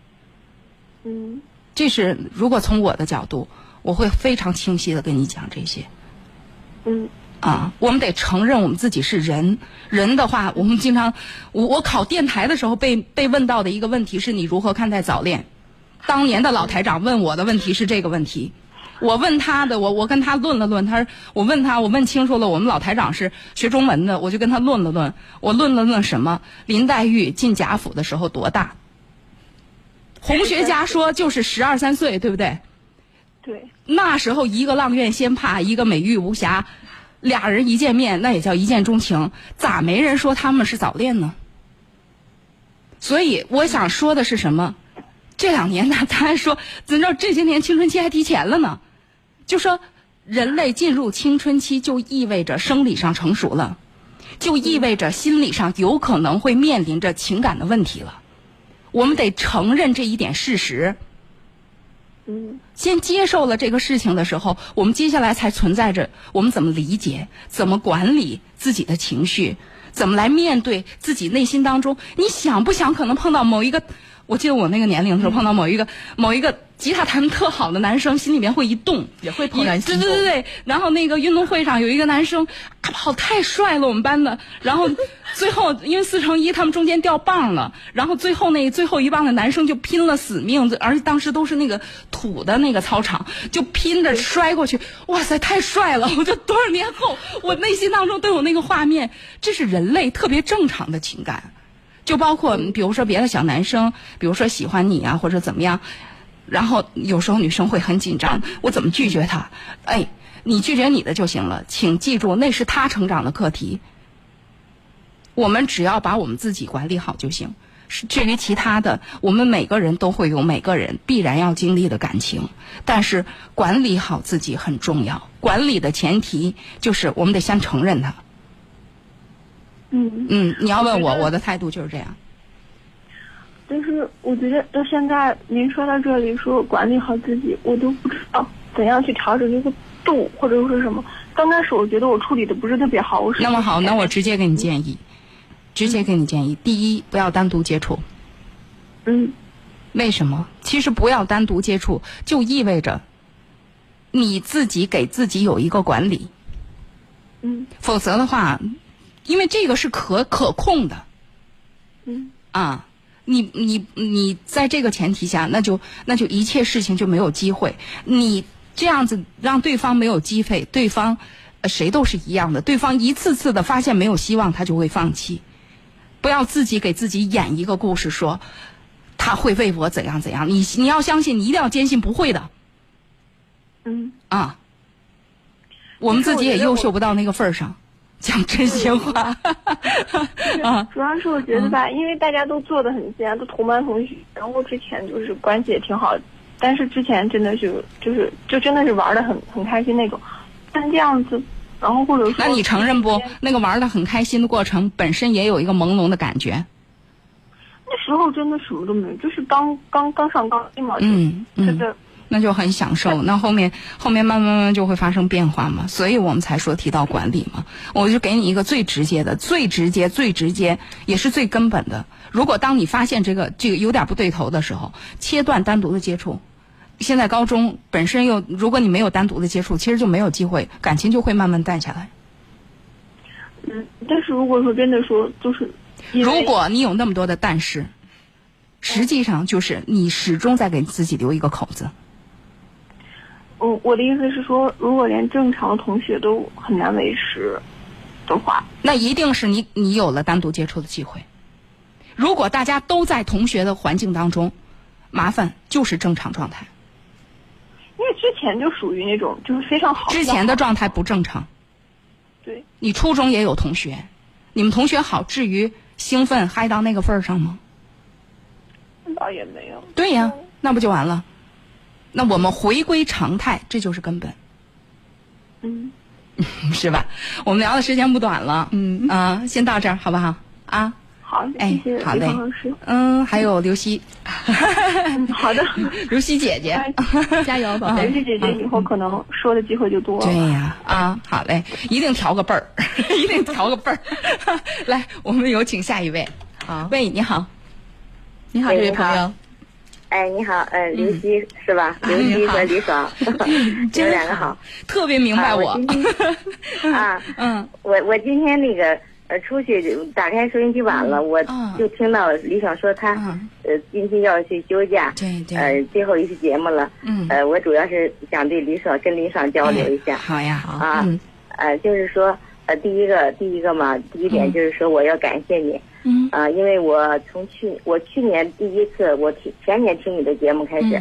嗯这是如果从我的角度，我会非常清晰的跟你讲这些。嗯啊，我们得承认我们自己是人。人的话，我们经常，我我考电台的时候被被问到的一个问题是你如何看待早恋？当年的老台长问我的问题是这个问题，我问他的，我我跟他论了论，他说我问他，我问清楚了，我们老台长是学中文的，我就跟他论了论，我论了论什么？林黛玉进贾府的时候多大？红学家说就是十二三岁，对不对？对，那时候一个阆苑仙葩，一个美玉无瑕，俩人一见面那也叫一见钟情，咋没人说他们是早恋呢？所以我想说的是什么？这两年呢，他还说，怎么着这些年青春期还提前了呢？就说人类进入青春期，就意味着生理上成熟了，就意味着心理上有可能会面临着情感的问题了。我们得承认这一点事实。嗯先接受了这个事情的时候，我们接下来才存在着我们怎么理解、怎么管理自己的情绪，怎么来面对自己内心当中，你想不想可能碰到某一个？我记得我那个年龄的时候，碰到某一个某一个吉他弹得特好的男生，心里面会一动，也会怦然心动。对对对，然后那个运动会上有一个男生啊跑太帅了，我们班的。然后最后因为四乘一他们中间掉棒了，然后最后那最后一棒的男生就拼了死命，而且当时都是那个土的那个操场，就拼着摔过去。哇塞，太帅了！我就多少年后，我内心当中都有那个画面，这是人类特别正常的情感。就包括比如说别的小男生，比如说喜欢你啊，或者怎么样，然后有时候女生会很紧张，我怎么拒绝他？哎，你拒绝你的就行了，请记住那是他成长的课题。我们只要把我们自己管理好就行。至于其他的，我们每个人都会有每个人必然要经历的感情，但是管理好自己很重要。管理的前提就是我们得先承认它。嗯，嗯，你要问我，我的态度就是这样。但是我觉得到现在您说到这里说管理好自己，我都不知道怎样去调整这个度，或者说什么。刚开始我觉得我处理的不是特别好，那么好，那我直接给你建议，直接给你建议。第一，不要单独接触。嗯为什么？其实不要单独接触，就意味着你自己给自己有一个管理，嗯否则的话，因为这个是可可控的嗯啊。你你你在这个前提下，那就那就一切事情就没有机会。你这样子让对方没有机会，对方、呃、谁都是一样的。对方一次次的发现没有希望，他就会放弃。不要自己给自己演一个故事，说他会为我怎样怎样。你你要相信，你一定要坚信不会的嗯，啊。我们自己也优秀不到那个份儿上，讲真心话啊。主要是我觉得吧，因为大家都做的很近啊，都同班同学，然后之前就是关系也挺好，但是之前真的是就是就真的是玩的很很开心那种，但这样子，然后或者说，那你承认不？那个玩的很开心的过程本身也有一个朦胧的感觉。那时候真的什么都没有，就是刚刚刚上高一嘛，嗯嗯，真的。那就很享受。那后面后面慢慢慢慢就会发生变化嘛，所以我们才说提到管理嘛。我就给你一个最直接的、最直接、最直接，也是最根本的。如果当你发现这个这个有点不对头的时候，切断单独的接触。现在高中本身又，如果你没有单独的接触，其实就没有机会，感情就会慢慢淡下来。嗯，但是如果说真的说，就是如果你有那么多的但是，实际上就是你始终在给自己留一个口子。嗯，我的意思是说，如果连正常同学都很难维持的话，那一定是你你有了单独接触的机会。如果大家都在同学的环境当中，麻烦就是正常状态。因为之前就属于那种就是非常好。之前的状态不正常。对。你初中也有同学，你们同学好，至于兴奋嗨到那个份儿上吗？那倒也没有。对呀，那不就完了？那我们回归常态，这就是根本。嗯。是吧？我们聊的时间不短了。嗯啊，先到这儿好不好？啊。好，哎，好嘞。嗯，还有刘希。好的，刘希姐姐，加油，宝贝。刘希姐姐以后可能说的机会就多了。对呀，啊，好嘞，一定调个辈儿，一定调个辈儿。来，我们有请下一位。好，喂，你好。你好，这位朋友。哎，你好，呃，刘希是吧？刘希和李爽，你们两个好。特别明白我。啊，嗯，我我今天那个。呃，出去打开收音机晚了，我就听到李爽说他呃今天要去休假，对对，呃最后一期节目了，嗯，呃我主要是想对李爽跟李爽交流一下，好呀好啊，呃就是说呃第一个第一个嘛，第一点就是说我要感谢你，嗯啊因为我从去我去年第一次我听前年听你的节目开始，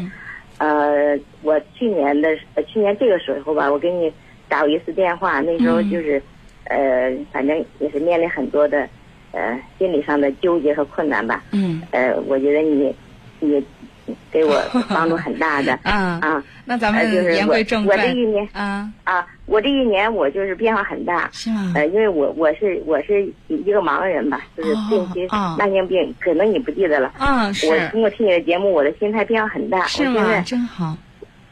呃我去年的去年这个时候吧，我给你打过一次电话，那时候就是。呃，反正也是面临很多的，呃，心理上的纠结和困难吧。嗯。呃，我觉得你，你给我帮助很大的。啊啊。那咱们言归正传。我这一年。啊。啊，我这一年我就是变化很大。是吗？呃，因为我我是我是一个盲人吧，就是病心慢性病，可能你不记得了。嗯，是。我通过听你的节目，我的心态变化很大。是吗？真好。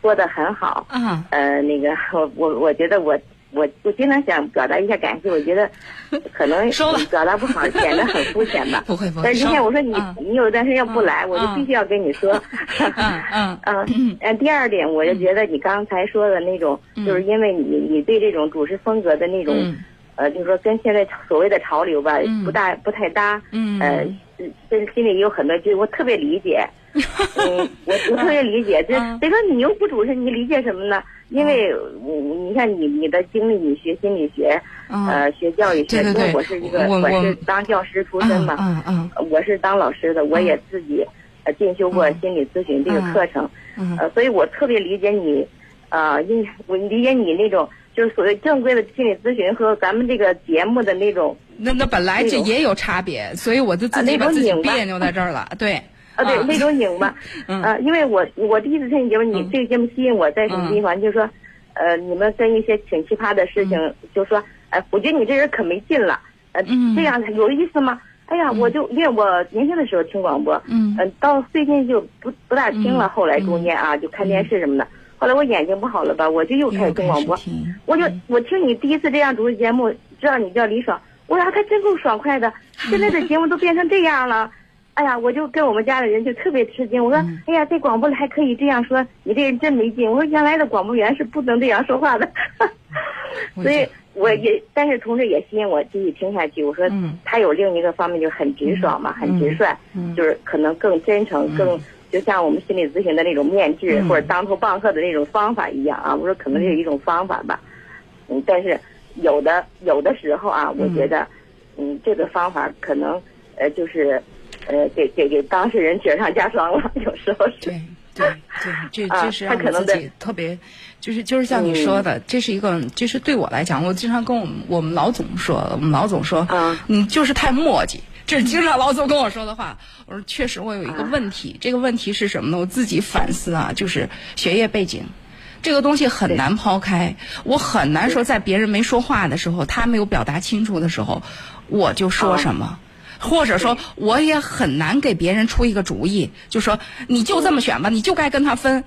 过得很好。啊。呃，那个我我我觉得我。我我经常想表达一下感谢，我觉得 可能表达不好，显得很肤浅吧。不会不会。但今天我说你你有一段时间要不来，我就必须要跟你说。嗯嗯嗯。嗯，第二点，我就觉得你刚才说的那种，就是因为你你对这种主持风格的那种，呃，就是说跟现在所谓的潮流吧，不大不太搭。嗯。呃，心心里也有很多就我特别理解。嗯，我我特别理解，这别说你又不主持，你理解什么呢？因为我你看你你的经历，你学心理学，呃，学教育学，因为我是一个我是当教师出身嘛，嗯嗯，我是当老师的，我也自己呃进修过心理咨询这个课程，呃，所以我特别理解你，呃，因我理解你那种就是所谓正规的心理咨询和咱们这个节目的那种，那那本来这也有差别，所以我就自己把自己别扭在这儿了，对。啊，对，那种拧巴，啊，因为我我第一次听你节目，你这个节目吸引我在什么地方？就是说，呃，你们跟一些挺奇葩的事情，就说，哎，我觉得你这人可没劲了，呃，这样有意思吗？哎呀，我就因为我年轻的时候听广播，嗯，到最近就不不大听了，后来中间啊就看电视什么的，后来我眼睛不好了吧，我就又开始听广播，我就我听你第一次这样主持节目，知道你叫李爽，我说他真够爽快的，现在的节目都变成这样了。哎呀，我就跟我们家的人就特别吃惊。我说，哎呀，在广播里还可以这样说，你这人真没劲。我说，原来的广播员是不能这样说话的。所以我也，但是同时也吸引我继续听下去。我说，他有另一个方面就很直爽嘛，很直率，就是可能更真诚，更就像我们心理咨询的那种面质或者当头棒喝的那种方法一样啊。我说，可能是一种方法吧。嗯，但是有的有的时候啊，我觉得，嗯，这个方法可能呃就是。呃，给给给当事人雪上加霜了，有时候是。对对 对，这这是让我自己特别，就是就是像你说的，这是一个，这是对我来讲，我经常跟我们我们老总说，我们老总说，嗯你就是太磨叽，这是经常老总跟我说的话。我说确实，我有一个问题，这个问题是什么呢？我自己反思啊，就是学业背景，这个东西很难抛开，我很难说在别人没说话的时候，他没有表达清楚的时候，我就说什么。或者说，我也很难给别人出一个主意，就说你就这么选吧，你就该跟他分。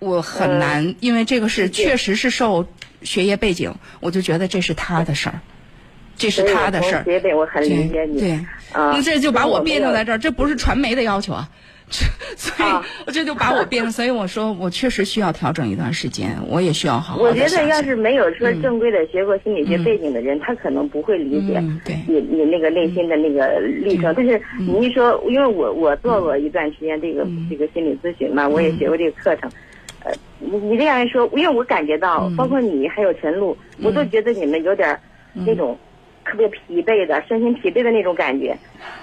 我很难，因为这个是确实是受学业背景，我就觉得这是他的事儿，这是他的事儿。对，我很理解你。对，那这就把我别扭在这儿，这不是传媒的要求啊。所以，我这就把我变了。所以我说，我确实需要调整一段时间，我也需要好好我觉得，要是没有说正规的学过心理学背景的人，他可能不会理解你你那个内心的那个历程。但是你一说，因为我我做过一段时间这个这个心理咨询嘛，我也学过这个课程。呃，你你这样一说，因为我感觉到，包括你还有陈露，我都觉得你们有点那种。特别疲惫的，身心疲惫的那种感觉。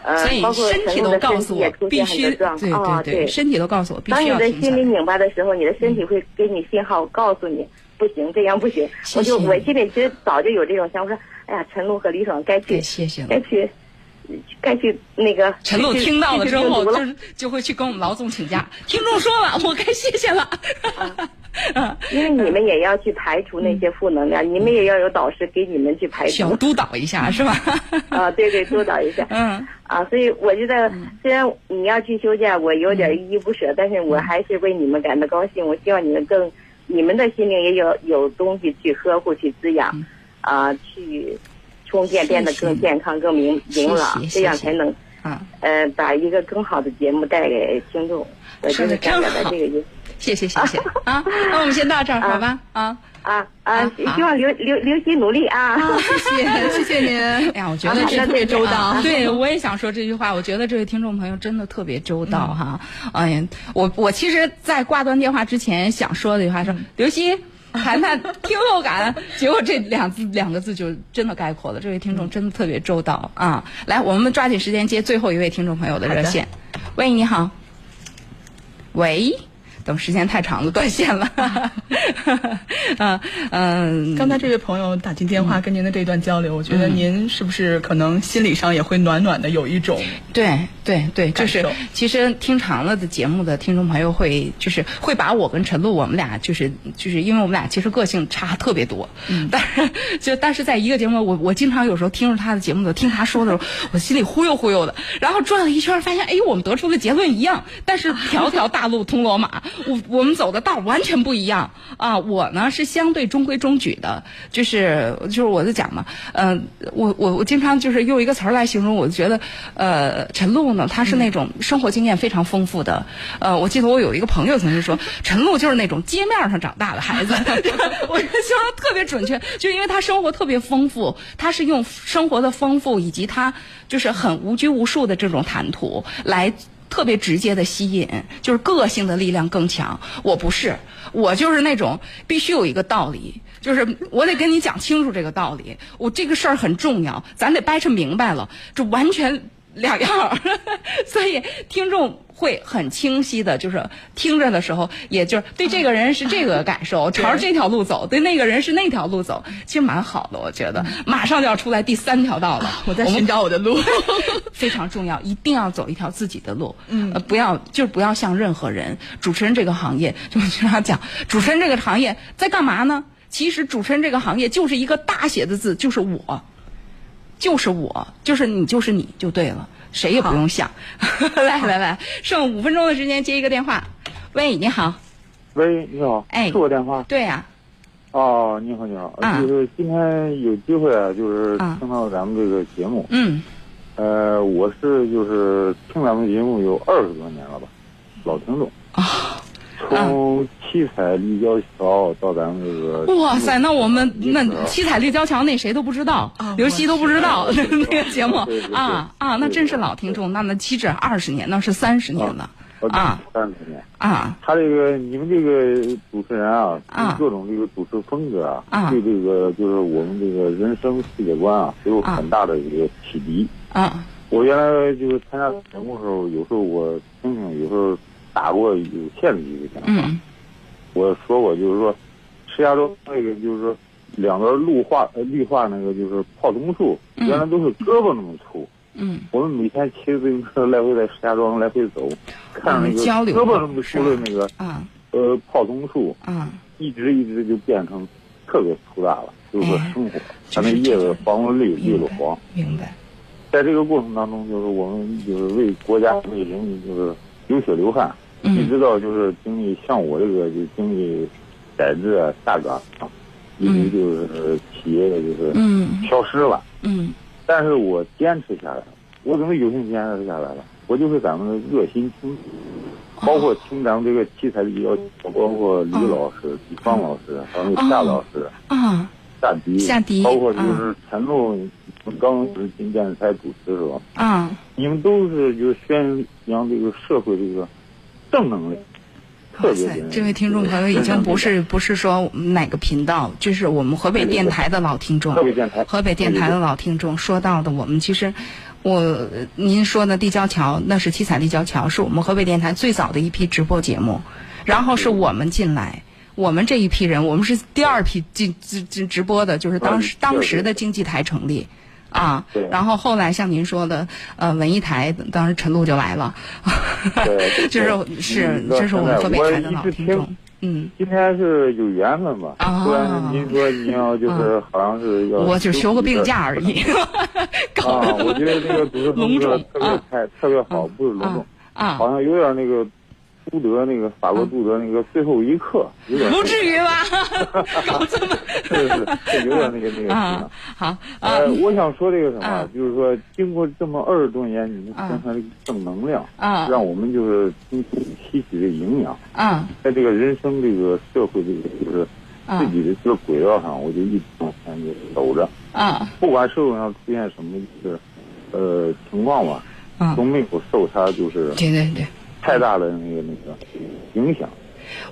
呃所以，包括身体都告诉我体也出现必须，状。啊，对对，身体都告诉我必须当你的心里。拧巴的时候，你的身体会给你信号，告诉你不行，这样不行。谢我就我心里其实早就有这种想法，说，哎呀，陈露和李爽该去，，谢谢该。去，该去那个。陈露听到了之后，就是就会去跟我们老总请假。听众说了，我该谢谢了。嗯，因为你们也要去排除那些负能量，你们也要有导师给你们去排除。小督导一下，是吧？啊，对对，督导一下。嗯，啊，所以我觉得，虽然你要去休假，我有点依依不舍，但是我还是为你们感到高兴。我希望你们更，你们的心灵也有有东西去呵护、去滋养，啊，去充电，变得更健康、更明明朗，这样才能啊，呃把一个更好的节目带给听众。我就是想表达这个意思。谢谢谢谢 啊。那我们先到这儿，好吧？啊。啊啊啊！希望刘刘刘希努力啊！谢谢 谢谢您。哎呀，我觉得这特别周到。啊对，我也想说这句话。我觉得这位听众朋友真的特别周到哈。哎呀，我我其实，在挂断电话之前想说的一句话是，刘希。谈谈听后感，结果这两字两个字就真的概括了。这位听众真的特别周到啊！来，我们抓紧时间接最后一位听众朋友的热线。喂，你好。喂，等时间太长了，断线了。啊嗯，刚才这位朋友打进电话跟您的这段交流，我觉得您是不是可能心理上也会暖暖的有一种对对对，就是其实听长了的节目的听众朋友会，就是会把我跟陈露我们俩就是就是因为我们俩其实个性差特别多，嗯，但是就但是在一个节目，我我经常有时候听着他的节目的，听他说的时候，我心里忽悠忽悠的，然后转了一圈，发现哎，我们得出的结论一样，但是条条大路通罗马，我我们走的道完全不一样啊！我呢是相对中规中矩的，就是就是我在讲嘛，嗯、我我我经常就是用一个词儿来形容，我就觉得，呃，陈露呢，她是那种生活经验非常丰富的，呃，我记得我有一个朋友曾经说，陈露就是那种街面上长大的孩子 我觉得形容特别准确，就因为她生活特别丰富，她是用生活的丰富以及她就是很无拘无束的这种谈吐来。特别直接的吸引，就是个性的力量更强。我不是，我就是那种必须有一个道理，就是我得跟你讲清楚这个道理。我这个事儿很重要，咱得掰扯明白了，这完全两样儿。所以听众会很清晰的，就是听着的时候，也就是对这个人是这个感受，朝着这条路走；对那个人是那条路走，其实蛮好的，我觉得。马上就要出来第三条道了，我在寻找我的路。非常重要，一定要走一条自己的路。嗯，呃，不要就是不要像任何人。主持人这个行业，就经常讲，主持人这个行业在干嘛呢？其实主持人这个行业就是一个大写的字，就是我，就是我，就是你，就是你就对了，谁也不用想。来来来，剩五分钟的时间接一个电话。喂，你好。喂，你好，哎是我电话。对呀、哦，你好，你好，啊就是今天有机会啊，就是啊听到咱们这个节目。嗯，呃，我是就是听咱们节目有二十多年了吧，老听众。啊。从七彩立交桥到咱们这个。哇塞，那我们那七彩立交桥那谁都不知道，啊刘希都不知道那个节目。啊啊，那真是老听众，那那岂止二十年，那是三十年了。哦啊三十年。啊。他这个你们这个主持人啊，啊。各种这个主持风格啊，啊。对这个就是我们这个人生世界观啊，都有很大的一个启迪。啊。我原来就是参加节目的时候，有时候我听听，有时候打过有限的一个电话。嗯我说过，就是说，石家庄那个就是说两边绿化呃绿化那个就是泡桐树，嗯原来都是胳膊那么粗。嗯我们每天骑着自行车来回在石家庄来回走，看那个胳膊那么粗的那个啊呃泡桐树，啊一直一直就变成特别粗大了，就是说哎生活，它那叶子黄了绿，绿了黄。明白在这个过程当中，就是我们就是为国家为人民就是流血流汗，一嗯直到就是经历像我这个就经历改制啊、下岗啊，一直就是企业的就是嗯。消失了。嗯。但是我坚持下来了，我怎么有幸坚持下来了？我就是咱们的热心听，包括听咱们这个器材的要求，包括李老师、李芳老师，还有夏老师、啊夏迪，夏迪包括就是陈露，刚是进电视台主持的时候，啊。你们都是就是宣扬这个社会这个正能量，特别真实。这位听众朋友已经不是不是说哪个频道，就是我们河北电台的老听众，河北电台河北电台的老听众说到的。我们其实，我您说的立交桥，那是七彩立交桥，是我们河北电台最早的一批直播节目，然后是我们进来。我们这一批人，我们是第二批进进进直播的，就是当时当时的经济台成立，啊，然后后来像您说的，呃，文艺台，当时陈露就来了，就是是这是我们河北台的老听众，嗯，今天是有缘分吧？啊，不然您说你要就是好像是要，我就休个病假而已，啊，我觉得那个主持风格特别太特别好，不是隆重，啊，好像有点那个。杜德那个法国杜德那个最后一刻，有点不至于吧？搞这么。是是，有点那个那个啊。好，呃，我想说这个什么，就是说，经过这么二十多年，你们宣传这个正能量，啊，让我们就是吸吸取这营养，啊，在这个人生这个社会这个就是自己的这个轨道上，我就一直往前就走着，啊，不管社会上出现什么就是呃情况吧，啊，都没有受他就是对对对。太大的那个那个影响，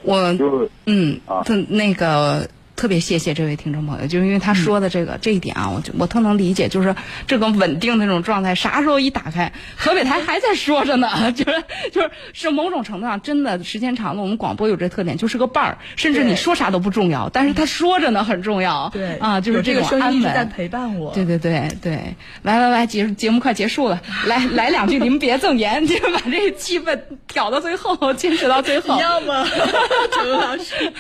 我就是嗯啊，他那个特别谢谢这位听众朋友，就是因为他说的这个这一点啊，我就我特能理解，就是这种稳定的那种状态，啥时候一打开，河北台还在说着呢，就是就是是某种程度上真的时间长了，我们广播有这特点，就是个伴儿，甚至你说啥都不重要，但是他说着呢很重要，对啊，就是这个种安稳。在陪伴我，对对对对，来来来，节节目快结束了，来来两句，你们别赠言，就把这个气氛挑到最后，坚持到最后，一样吗？陈老师，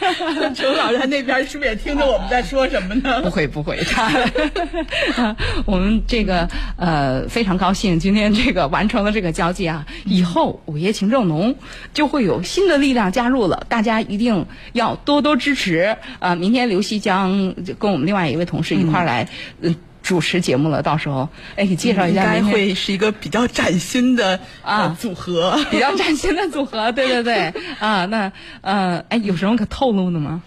陈老师他那边是不是也听着我们在说什么呢？不会不会，他 我们这个呃非常高兴，今天这个完成了这个交际啊，以后午夜情正浓就会有新的力量加入了，大家一定要多多支持啊！明天刘希将跟我们另外一位同事一块儿来嗯。主持节目了，到时候哎，你介绍一下，应该会是一个比较崭新的啊组合，比较崭新的组合，对对对啊，那呃，哎，有什么可透露的吗？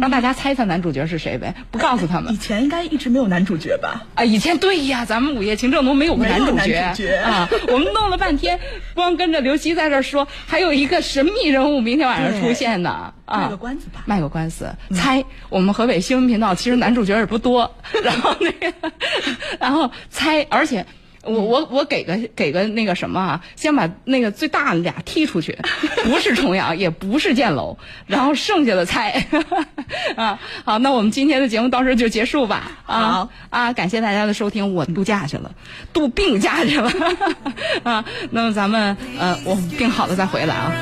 让大家猜猜男主角是谁呗？不告诉他们。以前应该一直没有男主角吧？啊，以前对呀，咱们《午夜情正浓》没有个男主角啊。我们弄了半天，光跟着刘希在这说，还有一个神秘人物明天晚上出现呢。啊，卖个关子吧，卖个关子。猜我们河北新闻频道其实男主角也不多，然后那个，然后猜，而且。我我我给个给个那个什么啊，先把那个最大的俩踢出去，不是重阳，也不是建楼，然后剩下的猜 啊。好，那我们今天的节目到时候就结束吧。啊啊，感谢大家的收听，我度假去了，度病假去了 啊。那么咱们呃，我病好了再回来啊。